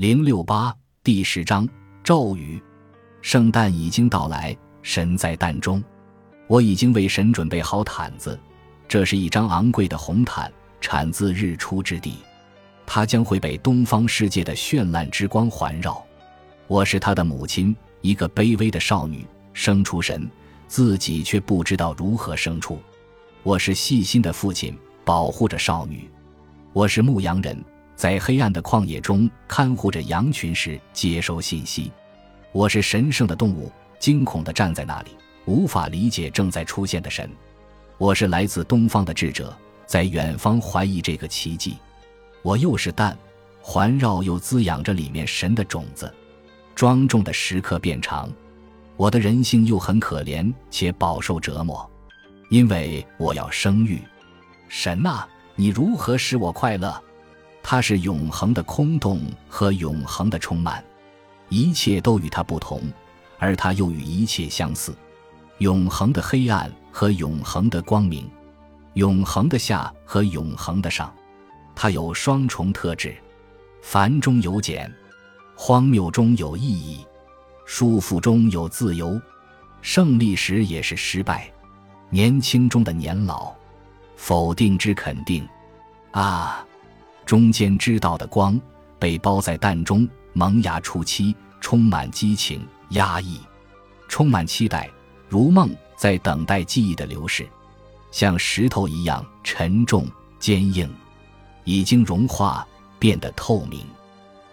零六八第十章咒语。圣诞已经到来，神在蛋中。我已经为神准备好毯子，这是一张昂贵的红毯，产自日出之地。它将会被东方世界的绚烂之光环绕。我是他的母亲，一个卑微的少女，生出神，自己却不知道如何生出。我是细心的父亲，保护着少女。我是牧羊人。在黑暗的旷野中看护着羊群时，接收信息。我是神圣的动物，惊恐地站在那里，无法理解正在出现的神。我是来自东方的智者，在远方怀疑这个奇迹。我又是蛋，环绕又滋养着里面神的种子。庄重的时刻变长，我的人性又很可怜且饱受折磨，因为我要生育。神啊，你如何使我快乐？它是永恒的空洞和永恒的充满，一切都与它不同，而它又与一切相似。永恒的黑暗和永恒的光明，永恒的下和永恒的上，它有双重特质：繁中有简，荒谬中有意义，束缚中有自由，胜利时也是失败，年轻中的年老，否定之肯定。啊！中间知道的光被包在蛋中，萌芽初期充满激情、压抑，充满期待，如梦在等待记忆的流逝，像石头一样沉重、坚硬，已经融化，变得透明，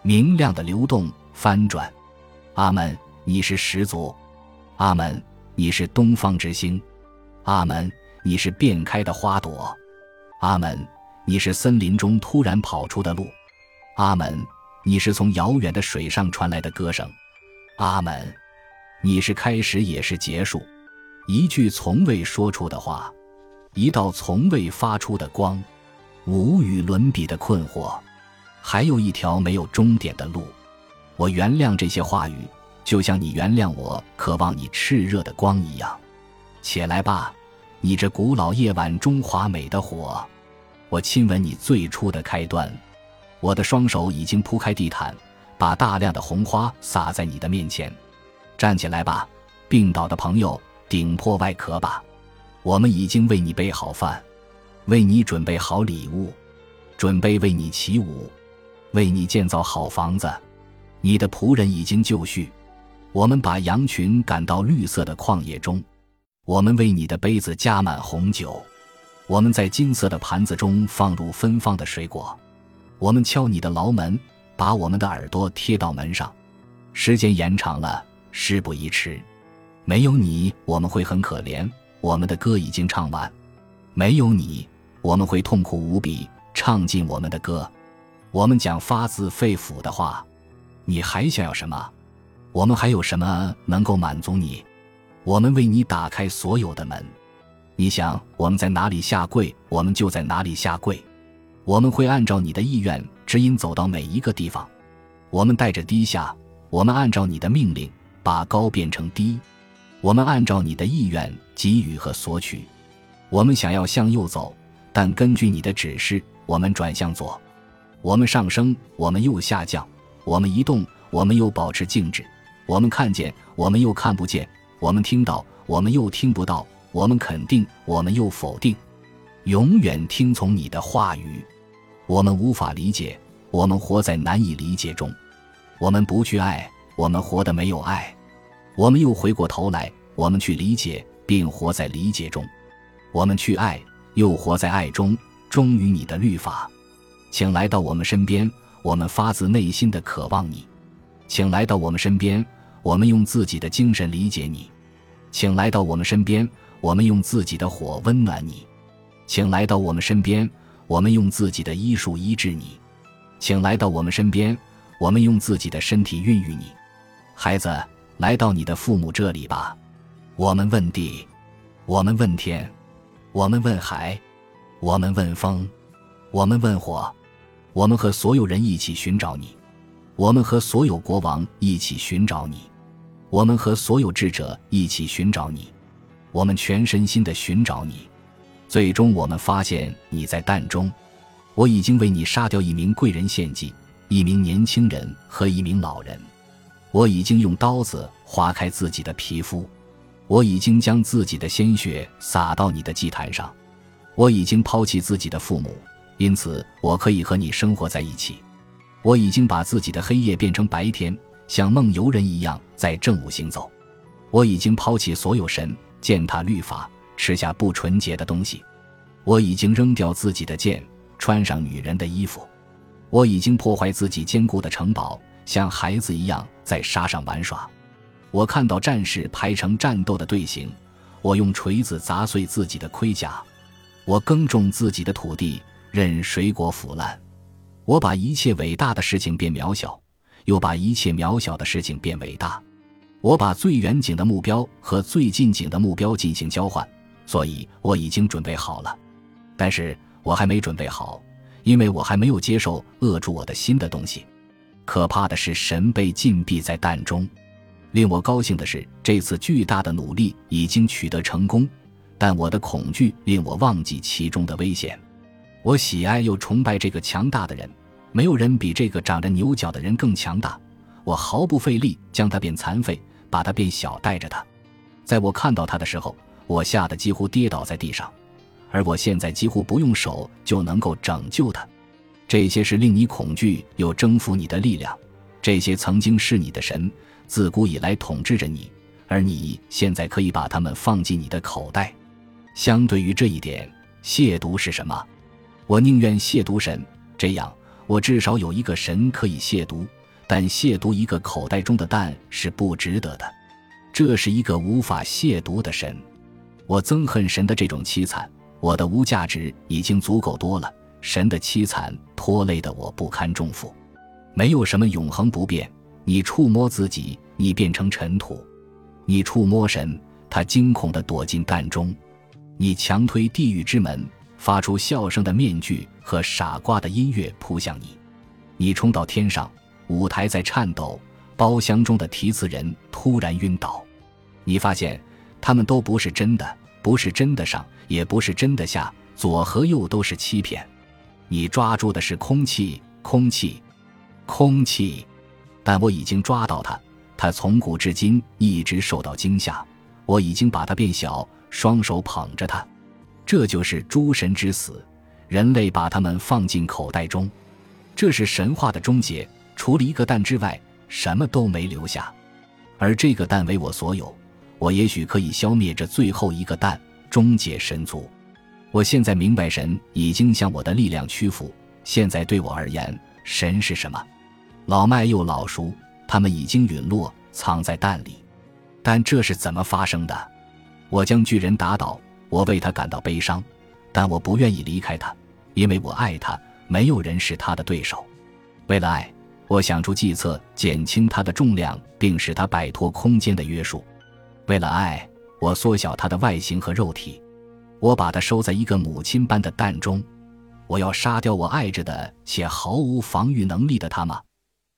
明亮的流动、翻转。阿门，你是始祖；阿门，你是东方之星；阿门，你是遍开的花朵；阿门。你是森林中突然跑出的鹿，阿门。你是从遥远的水上传来的歌声，阿门。你是开始也是结束，一句从未说出的话，一道从未发出的光，无与伦比的困惑，还有一条没有终点的路。我原谅这些话语，就像你原谅我渴望你炽热的光一样。起来吧，你这古老夜晚中华美的火。我亲吻你最初的开端，我的双手已经铺开地毯，把大量的红花洒在你的面前。站起来吧，病倒的朋友，顶破外壳吧。我们已经为你备好饭，为你准备好礼物，准备为你起舞，为你建造好房子。你的仆人已经就绪，我们把羊群赶到绿色的旷野中，我们为你的杯子加满红酒。我们在金色的盘子中放入芬芳的水果，我们敲你的牢门，把我们的耳朵贴到门上。时间延长了，事不宜迟。没有你，我们会很可怜。我们的歌已经唱完，没有你，我们会痛苦无比，唱尽我们的歌。我们讲发自肺腑的话。你还想要什么？我们还有什么能够满足你？我们为你打开所有的门。你想我们在哪里下跪，我们就在哪里下跪。我们会按照你的意愿指引走到每一个地方。我们带着低下，我们按照你的命令把高变成低。我们按照你的意愿给予和索取。我们想要向右走，但根据你的指示，我们转向左。我们上升，我们又下降。我们移动，我们又保持静止。我们看见，我们又看不见。我们听到，我们又听不到。我们肯定，我们又否定，永远听从你的话语。我们无法理解，我们活在难以理解中。我们不去爱，我们活得没有爱。我们又回过头来，我们去理解，并活在理解中。我们去爱，又活在爱中，忠于你的律法。请来到我们身边，我们发自内心的渴望你。请来到我们身边，我们用自己的精神理解你。请来到我们身边。我们用自己的火温暖你，请来到我们身边；我们用自己的医术医治你，请来到我们身边；我们用自己的身体孕育你。孩子，来到你的父母这里吧。我们问地，我们问天，我们问海，我们问风，我们问火。我们和所有人一起寻找你，我们和所有国王一起寻找你，我们和所有智者一起寻找你。我们全身心的寻找你，最终我们发现你在蛋中。我已经为你杀掉一名贵人献祭，一名年轻人和一名老人。我已经用刀子划开自己的皮肤，我已经将自己的鲜血洒到你的祭坛上，我已经抛弃自己的父母，因此我可以和你生活在一起。我已经把自己的黑夜变成白天，像梦游人一样在正午行走。我已经抛弃所有神，践踏律法，吃下不纯洁的东西。我已经扔掉自己的剑，穿上女人的衣服。我已经破坏自己坚固的城堡。像孩子一样在沙上玩耍，我看到战士排成战斗的队形，我用锤子砸碎自己的盔甲，我耕种自己的土地，任水果腐烂，我把一切伟大的事情变渺小，又把一切渺小的事情变伟大，我把最远景的目标和最近景的目标进行交换，所以我已经准备好了，但是我还没准备好，因为我还没有接受扼住我的心的东西。可怕的是，神被禁闭在蛋中。令我高兴的是，这次巨大的努力已经取得成功，但我的恐惧令我忘记其中的危险。我喜爱又崇拜这个强大的人，没有人比这个长着牛角的人更强大。我毫不费力将他变残废，把他变小，带着他。在我看到他的时候，我吓得几乎跌倒在地上，而我现在几乎不用手就能够拯救他。这些是令你恐惧又征服你的力量，这些曾经是你的神，自古以来统治着你，而你现在可以把它们放进你的口袋。相对于这一点，亵渎是什么？我宁愿亵渎神，这样我至少有一个神可以亵渎。但亵渎一个口袋中的蛋是不值得的，这是一个无法亵渎的神。我憎恨神的这种凄惨，我的无价值已经足够多了。神的凄惨拖累的我不堪重负，没有什么永恒不变。你触摸自己，你变成尘土；你触摸神，他惊恐地躲进蛋中。你强推地狱之门，发出笑声的面具和傻瓜的音乐扑向你。你冲到天上，舞台在颤抖，包厢中的提词人突然晕倒。你发现他们都不是真的，不是真的上，也不是真的下，左和右都是欺骗。你抓住的是空气，空气，空气，但我已经抓到它。它从古至今一直受到惊吓。我已经把它变小，双手捧着它。这就是诸神之死，人类把它们放进口袋中。这是神话的终结，除了一个蛋之外，什么都没留下。而这个蛋为我所有，我也许可以消灭这最后一个蛋，终结神族。我现在明白，神已经向我的力量屈服。现在对我而言，神是什么？老迈又老熟，他们已经陨落，藏在蛋里。但这是怎么发生的？我将巨人打倒，我为他感到悲伤，但我不愿意离开他，因为我爱他。没有人是他的对手。为了爱，我想出计策减轻它的重量，并使它摆脱空间的约束。为了爱，我缩小它的外形和肉体。我把它收在一个母亲般的蛋中，我要杀掉我爱着的且毫无防御能力的它吗？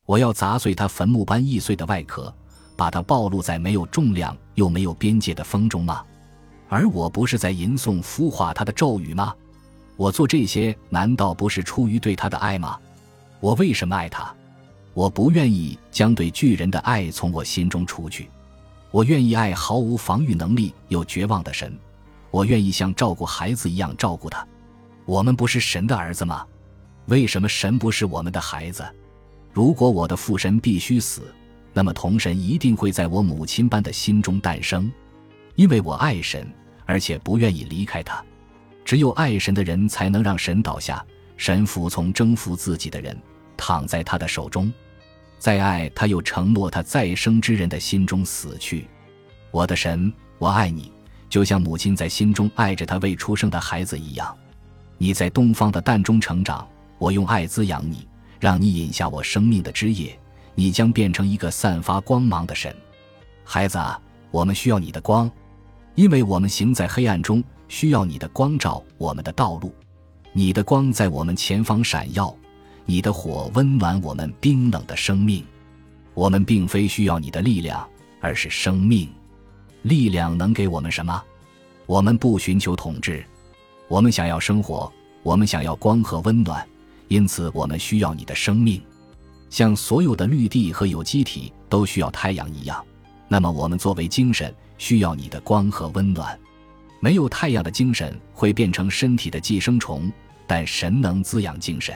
我要砸碎它坟墓般易碎的外壳，把它暴露在没有重量又没有边界的风中吗？而我不是在吟诵孵化它的咒语吗？我做这些难道不是出于对它的爱吗？我为什么爱它？我不愿意将对巨人的爱从我心中除去，我愿意爱毫无防御能力又绝望的神。我愿意像照顾孩子一样照顾他。我们不是神的儿子吗？为什么神不是我们的孩子？如果我的父神必须死，那么童神一定会在我母亲般的心中诞生，因为我爱神，而且不愿意离开他。只有爱神的人才能让神倒下，神服从征服自己的人，躺在他的手中。再爱他，又承诺他再生之人的心中死去。我的神，我爱你。就像母亲在心中爱着他未出生的孩子一样，你在东方的蛋中成长，我用爱滋养你，让你饮下我生命的汁液，你将变成一个散发光芒的神。孩子，我们需要你的光，因为我们行在黑暗中，需要你的光照我们的道路。你的光在我们前方闪耀，你的火温暖我们冰冷的生命。我们并非需要你的力量，而是生命。力量能给我们什么？我们不寻求统治，我们想要生活，我们想要光和温暖，因此我们需要你的生命。像所有的绿地和有机体都需要太阳一样，那么我们作为精神需要你的光和温暖。没有太阳的精神会变成身体的寄生虫，但神能滋养精神。